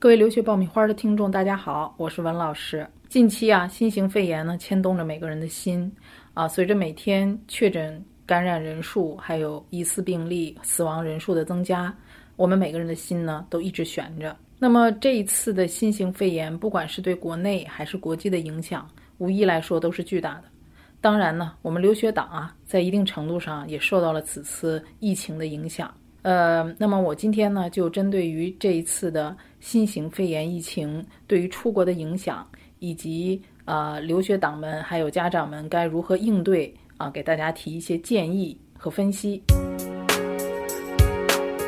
各位留学爆米花的听众，大家好，我是文老师。近期啊，新型肺炎呢牵动着每个人的心啊。随着每天确诊感染人数，还有疑似病例、死亡人数的增加，我们每个人的心呢都一直悬着。那么这一次的新型肺炎，不管是对国内还是国际的影响，无疑来说都是巨大的。当然呢，我们留学党啊，在一定程度上也受到了此次疫情的影响。呃，那么我今天呢，就针对于这一次的新型肺炎疫情对于出国的影响，以及呃留学党们还有家长们该如何应对啊，给大家提一些建议和分析。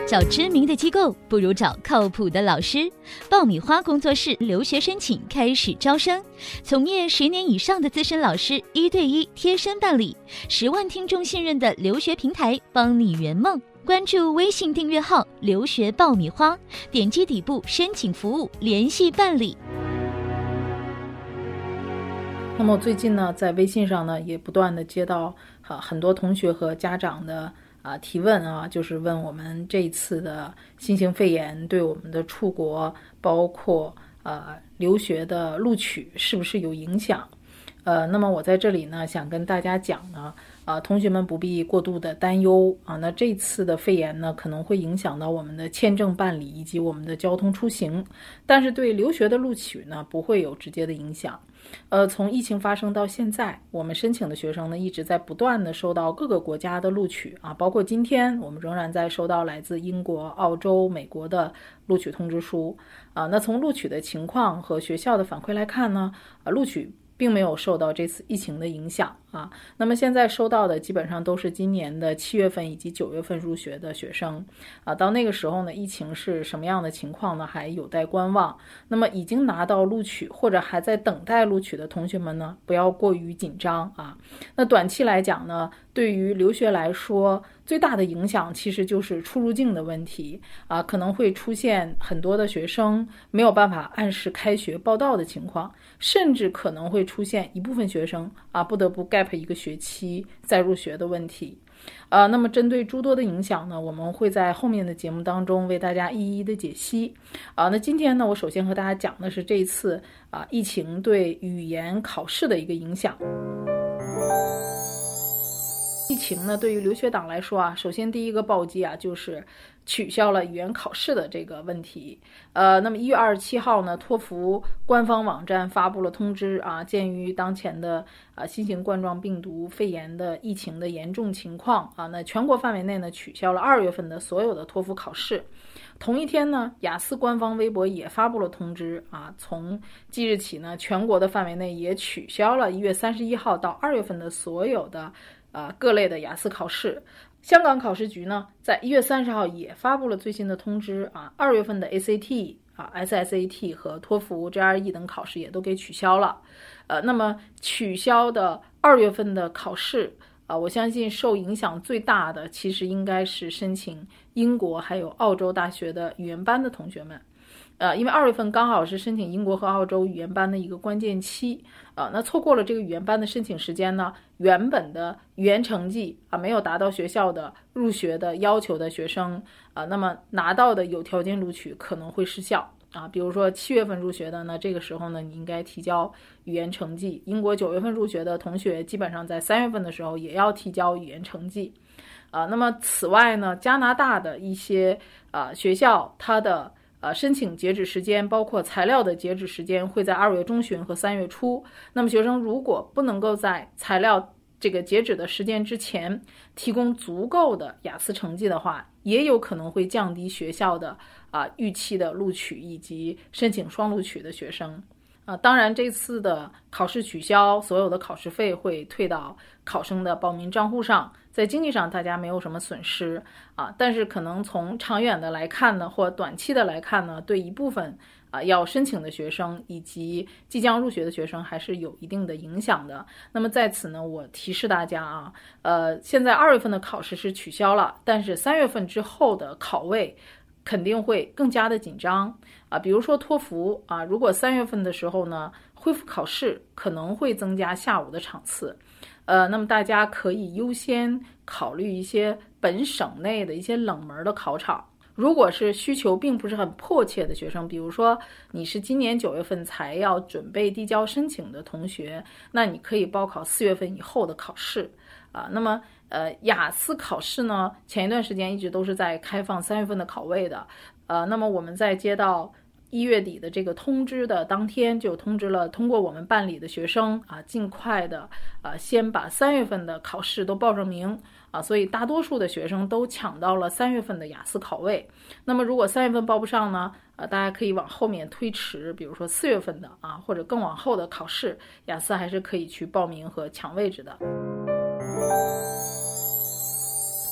找知名的机构不如找靠谱的老师。爆米花工作室留学申请开始招生，从业十年以上的资深老师一对一贴身办理，十万听众信任的留学平台，帮你圆梦。关注微信订阅号“留学爆米花”，点击底部申请服务联系办理。那么最近呢，在微信上呢，也不断的接到啊很多同学和家长的啊提问啊，就是问我们这一次的新型肺炎对我们的出国，包括呃留学的录取是不是有影响？呃，那么我在这里呢，想跟大家讲呢。啊，同学们不必过度的担忧啊。那这次的肺炎呢，可能会影响到我们的签证办理以及我们的交通出行，但是对留学的录取呢，不会有直接的影响。呃，从疫情发生到现在，我们申请的学生呢，一直在不断的收到各个国家的录取啊，包括今天我们仍然在收到来自英国、澳洲、美国的录取通知书啊。那从录取的情况和学校的反馈来看呢，啊，录取。并没有受到这次疫情的影响。啊。那么现在收到的基本上都是今年的七月份以及九月份入学的学生啊。到那个时候呢，疫情是什么样的情况呢？还有待观望。那么已经拿到录取或者还在等待录取的同学们呢，不要过于紧张啊。那短期来讲呢，对于留学来说，最大的影响其实就是出入境的问题啊，可能会出现很多的学生没有办法按时开学报到的情况，甚至可能会出现一部分学生啊不得不盖一个学期再入学的问题。呃，那么针对诸多的影响呢，我们会在后面的节目当中为大家一一的解析。啊，那今天呢，我首先和大家讲的是这一次啊疫情对语言考试的一个影响。疫情呢，对于留学党来说啊，首先第一个暴击啊，就是取消了语言考试的这个问题。呃，那么一月二十七号呢，托福官方网站发布了通知啊，鉴于当前的啊新型冠状病毒肺炎的疫情的严重情况啊，那全国范围内呢取消了二月份的所有的托福考试。同一天呢，雅思官方微博也发布了通知啊，从即日起呢，全国的范围内也取消了一月三十一号到二月份的所有的。啊，各类的雅思考试，香港考试局呢，在一月三十号也发布了最新的通知啊，二月份的 ACT 啊、SSAT 和托福 GRE 等考试也都给取消了。呃，那么取消的二月份的考试啊，我相信受影响最大的其实应该是申请英国还有澳洲大学的语言班的同学们。呃，因为二月份刚好是申请英国和澳洲语言班的一个关键期，啊，那错过了这个语言班的申请时间呢，原本的语言成绩啊没有达到学校的入学的要求的学生，啊，那么拿到的有条件录取可能会失效啊。比如说七月份入学的，那这个时候呢，你应该提交语言成绩。英国九月份入学的同学，基本上在三月份的时候也要提交语言成绩，啊，那么此外呢，加拿大的一些啊学校，它的呃，申请截止时间包括材料的截止时间会在二月中旬和三月初。那么学生如果不能够在材料这个截止的时间之前提供足够的雅思成绩的话，也有可能会降低学校的啊预期的录取以及申请双录取的学生。啊，当然这次的考试取消，所有的考试费会退到考生的报名账户上。在经济上，大家没有什么损失啊，但是可能从长远的来看呢，或短期的来看呢，对一部分啊要申请的学生以及即将入学的学生还是有一定的影响的。那么在此呢，我提示大家啊，呃，现在二月份的考试是取消了，但是三月份之后的考位肯定会更加的紧张啊。比如说托福啊，如果三月份的时候呢恢复考试，可能会增加下午的场次。呃，那么大家可以优先考虑一些本省内的一些冷门的考场，如果是需求并不是很迫切的学生，比如说你是今年九月份才要准备递交申请的同学，那你可以报考四月份以后的考试啊。那么，呃，雅思考试呢，前一段时间一直都是在开放三月份的考位的，呃，那么我们在接到一月底的这个通知的当天，就通知了通过我们办理的学生啊，尽快的啊，先把三月份的考试都报上名。啊，所以大多数的学生都抢到了三月份的雅思考位。那么，如果三月份报不上呢？呃，大家可以往后面推迟，比如说四月份的啊，或者更往后的考试，雅思还是可以去报名和抢位置的。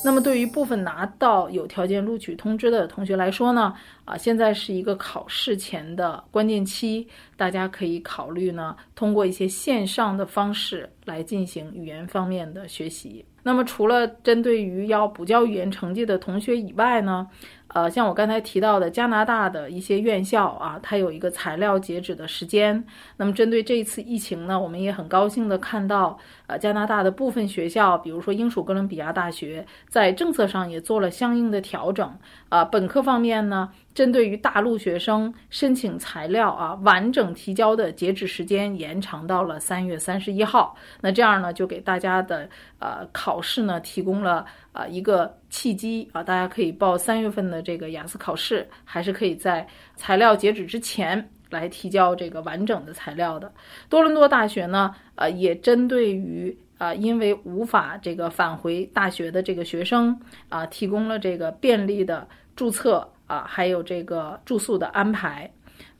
那么，对于部分拿到有条件录取通知的同学来说呢，啊，现在是一个考试前的关键期，大家可以考虑呢，通过一些线上的方式来进行语言方面的学习。那么，除了针对于要补交语言成绩的同学以外呢，呃，像我刚才提到的加拿大的一些院校啊，它有一个材料截止的时间。那么，针对这一次疫情呢，我们也很高兴的看到，呃，加拿大的部分学校，比如说英属哥伦比亚大学，在政策上也做了相应的调整。啊，本科方面呢。针对于大陆学生申请材料啊，完整提交的截止时间延长到了三月三十一号。那这样呢，就给大家的呃考试呢提供了啊一个契机啊，大家可以报三月份的这个雅思考试，还是可以在材料截止之前来提交这个完整的材料的。多伦多大学呢，呃，也针对于啊因为无法这个返回大学的这个学生啊，提供了这个便利的注册。啊，还有这个住宿的安排。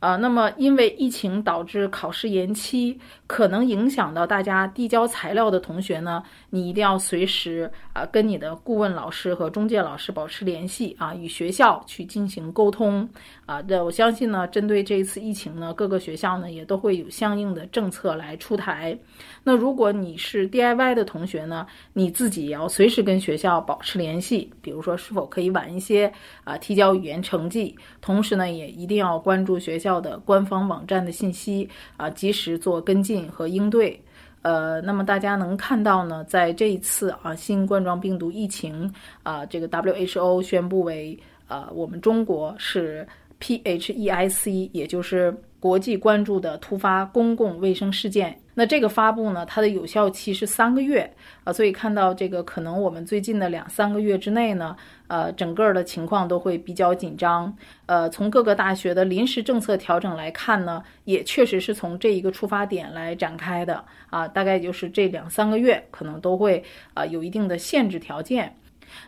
啊，那么因为疫情导致考试延期，可能影响到大家递交材料的同学呢，你一定要随时啊跟你的顾问老师和中介老师保持联系啊，与学校去进行沟通啊。这我相信呢，针对这一次疫情呢，各个学校呢也都会有相应的政策来出台。那如果你是 DIY 的同学呢，你自己也要随时跟学校保持联系，比如说是否可以晚一些啊提交语言成绩，同时呢也一定要关注学校。的官方网站的信息啊，及时做跟进和应对。呃，那么大家能看到呢，在这一次啊新冠状病毒疫情啊，这个 WHO 宣布为呃我们中国是 PHEIC，也就是国际关注的突发公共卫生事件。那这个发布呢，它的有效期是三个月啊，所以看到这个可能我们最近的两三个月之内呢，呃，整个的情况都会比较紧张。呃，从各个大学的临时政策调整来看呢，也确实是从这一个出发点来展开的啊，大概就是这两三个月可能都会啊有一定的限制条件。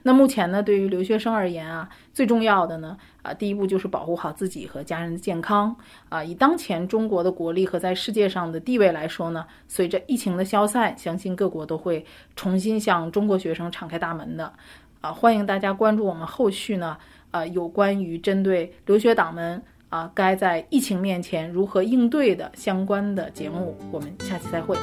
那目前呢，对于留学生而言啊，最重要的呢，啊，第一步就是保护好自己和家人的健康啊。以当前中国的国力和在世界上的地位来说呢，随着疫情的消散，相信各国都会重新向中国学生敞开大门的啊。欢迎大家关注我们后续呢，啊，有关于针对留学党们啊，该在疫情面前如何应对的相关的节目。我们下期再会。